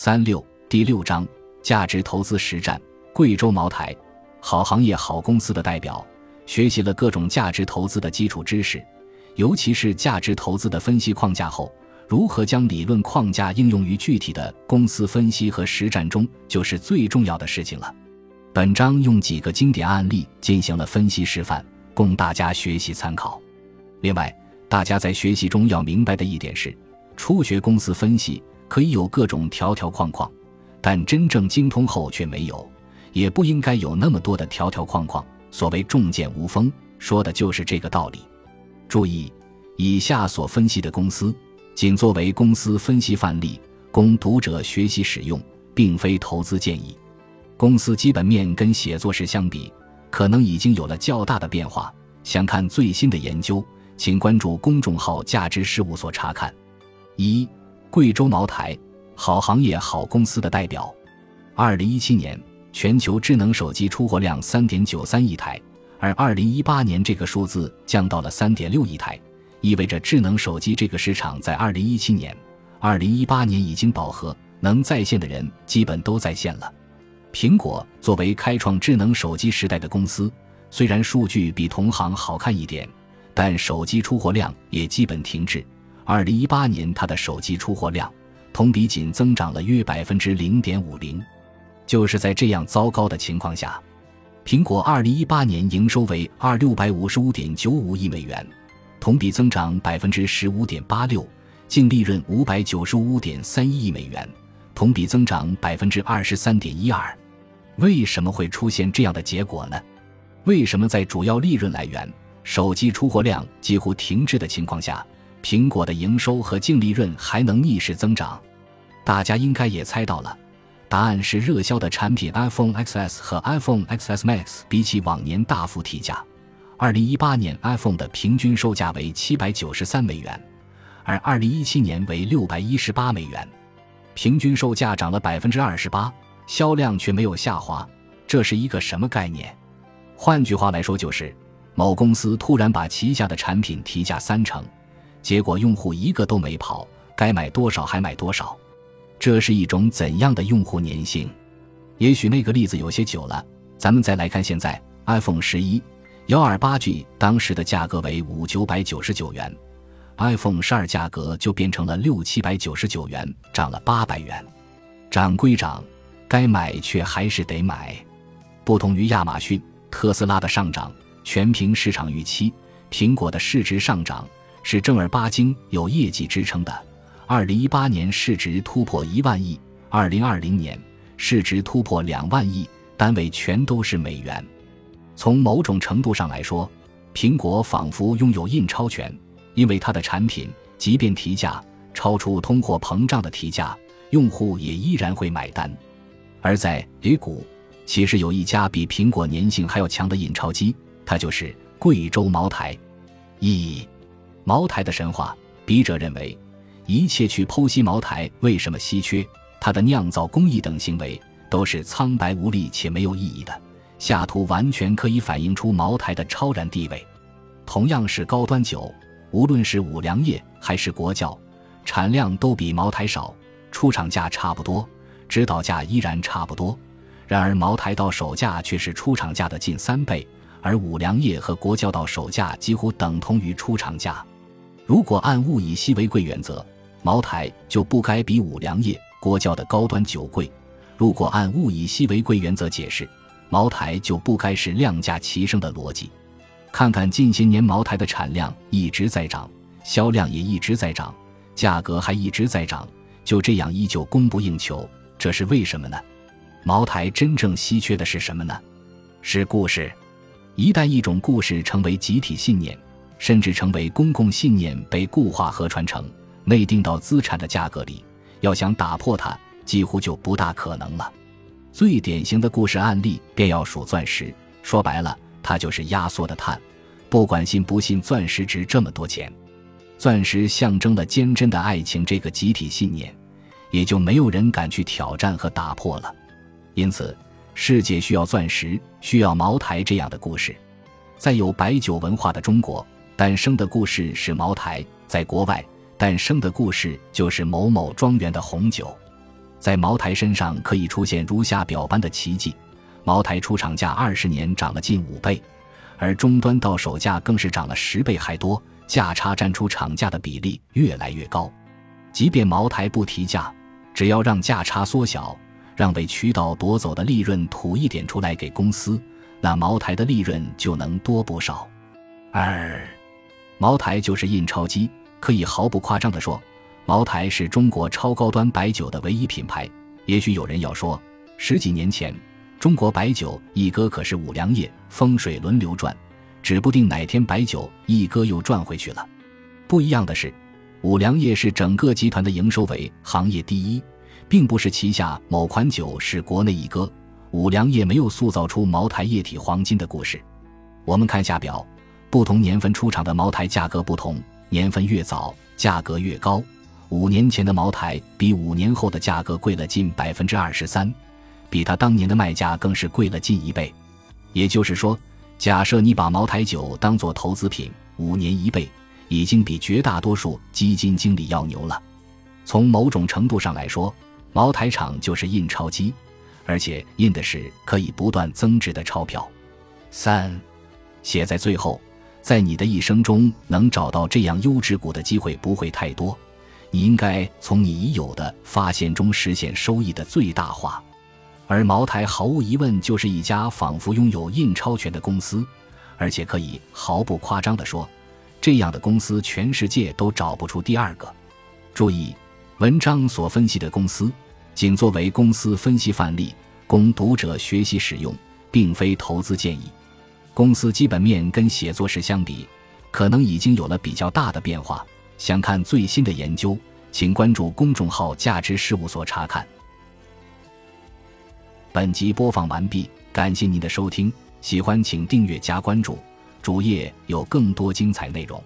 三六第六章价值投资实战。贵州茅台，好行业、好公司的代表，学习了各种价值投资的基础知识，尤其是价值投资的分析框架后，如何将理论框架应用于具体的公司分析和实战中，就是最重要的事情了。本章用几个经典案例进行了分析示范，供大家学习参考。另外，大家在学习中要明白的一点是，初学公司分析。可以有各种条条框框，但真正精通后却没有，也不应该有那么多的条条框框。所谓重剑无锋，说的就是这个道理。注意，以下所分析的公司，仅作为公司分析范例，供读者学习使用，并非投资建议。公司基本面跟写作时相比，可能已经有了较大的变化。想看最新的研究，请关注公众号“价值事务所”查看。一。贵州茅台，好行业、好公司的代表。二零一七年全球智能手机出货量三点九三亿台，而二零一八年这个数字降到了三点六亿台，意味着智能手机这个市场在二零一七年、二零一八年已经饱和，能在线的人基本都在线了。苹果作为开创智能手机时代的公司，虽然数据比同行好看一点，但手机出货量也基本停滞。二零一八年，它的手机出货量同比仅增长了约百分之零点五零。就是在这样糟糕的情况下，苹果二零一八年营收为二六百五十五点九五亿美元，同比增长百分之十五点八六，净利润五百九十五点三一亿美元，同比增长百分之二十三点一二。为什么会出现这样的结果呢？为什么在主要利润来源手机出货量几乎停滞的情况下？苹果的营收和净利润还能逆势增长，大家应该也猜到了，答案是热销的产品 iPhone XS 和 iPhone XS Max 比起往年大幅提价。二零一八年 iPhone 的平均售价为七百九十三美元，而二零一七年为六百一十八美元，平均售价涨了百分之二十八，销量却没有下滑，这是一个什么概念？换句话来说，就是某公司突然把旗下的产品提价三成。结果用户一个都没跑，该买多少还买多少，这是一种怎样的用户粘性？也许那个例子有些久了，咱们再来看现在，iPhone 十一幺二八 G 当时的价格为五九百九十九元，iPhone 十二价格就变成了六七百九十九元，涨了八百元。涨归涨，该买却还是得买。不同于亚马逊、特斯拉的上涨全凭市场预期，苹果的市值上涨。是正儿八经有业绩支撑的。二零一八年市值突破一万亿，二零二零年市值突破两万亿，单位全都是美元。从某种程度上来说，苹果仿佛拥有印钞权，因为它的产品即便提价超出通货膨胀的提价，用户也依然会买单。而在 A 股，其实有一家比苹果粘性还要强的印钞机，它就是贵州茅台。一茅台的神话，笔者认为，一切去剖析茅台为什么稀缺，它的酿造工艺等行为都是苍白无力且没有意义的。下图完全可以反映出茅台的超然地位。同样是高端酒，无论是五粮液还是国窖，产量都比茅台少，出厂价差不多，指导价依然差不多。然而茅台到手价却是出厂价的近三倍，而五粮液和国窖到手价几乎等同于出厂价。如果按物以稀为贵原则，茅台就不该比五粮液、国窖的高端酒贵；如果按物以稀为贵原则解释，茅台就不该是量价齐升的逻辑。看看近些年茅台的产量一直在涨，销量也一直在涨，价格还一直在涨，就这样依旧供不应求，这是为什么呢？茅台真正稀缺的是什么呢？是故事。一旦一种故事成为集体信念。甚至成为公共信念，被固化和传承，内定到资产的价格里。要想打破它，几乎就不大可能了。最典型的故事案例便要数钻石。说白了，它就是压缩的碳。不管信不信，钻石值这么多钱。钻石象征了坚贞的爱情这个集体信念，也就没有人敢去挑战和打破了。因此，世界需要钻石，需要茅台这样的故事。在有白酒文化的中国。诞生的故事是茅台，在国外诞生的故事就是某某庄园的红酒。在茅台身上可以出现如下表般的奇迹：茅台出厂价二十年涨了近五倍，而终端到手价更是涨了十倍还多，价差占出厂价的比例越来越高。即便茅台不提价，只要让价差缩小，让被渠道夺走的利润吐一点出来给公司，那茅台的利润就能多不少。二，茅台就是印钞机，可以毫不夸张地说。茅台是中国超高端白酒的唯一品牌。也许有人要说，十几年前中国白酒一哥可是五粮液，风水轮流转，指不定哪天白酒一哥又转回去了。不一样的是，五粮液是整个集团的营收为行业第一，并不是旗下某款酒是国内一哥。五粮液没有塑造出茅台液体黄金的故事。我们看下表，不同年份出厂的茅台价格不同，年份越早，价格越高。五年前的茅台比五年后的价格贵了近百分之二十三，比他当年的卖价更是贵了近一倍。也就是说，假设你把茅台酒当做投资品，五年一倍，已经比绝大多数基金经理要牛了。从某种程度上来说，茅台厂就是印钞机，而且印的是可以不断增值的钞票。三，写在最后，在你的一生中能找到这样优质股的机会不会太多。你应该从你已有的发现中实现收益的最大化，而茅台毫无疑问就是一家仿佛拥有印钞权的公司，而且可以毫不夸张地说，这样的公司全世界都找不出第二个。注意，文章所分析的公司仅作为公司分析范例，供读者学习使用，并非投资建议。公司基本面跟写作时相比，可能已经有了比较大的变化。想看最新的研究，请关注公众号“价值事务所”查看。本集播放完毕，感谢您的收听，喜欢请订阅加关注，主页有更多精彩内容。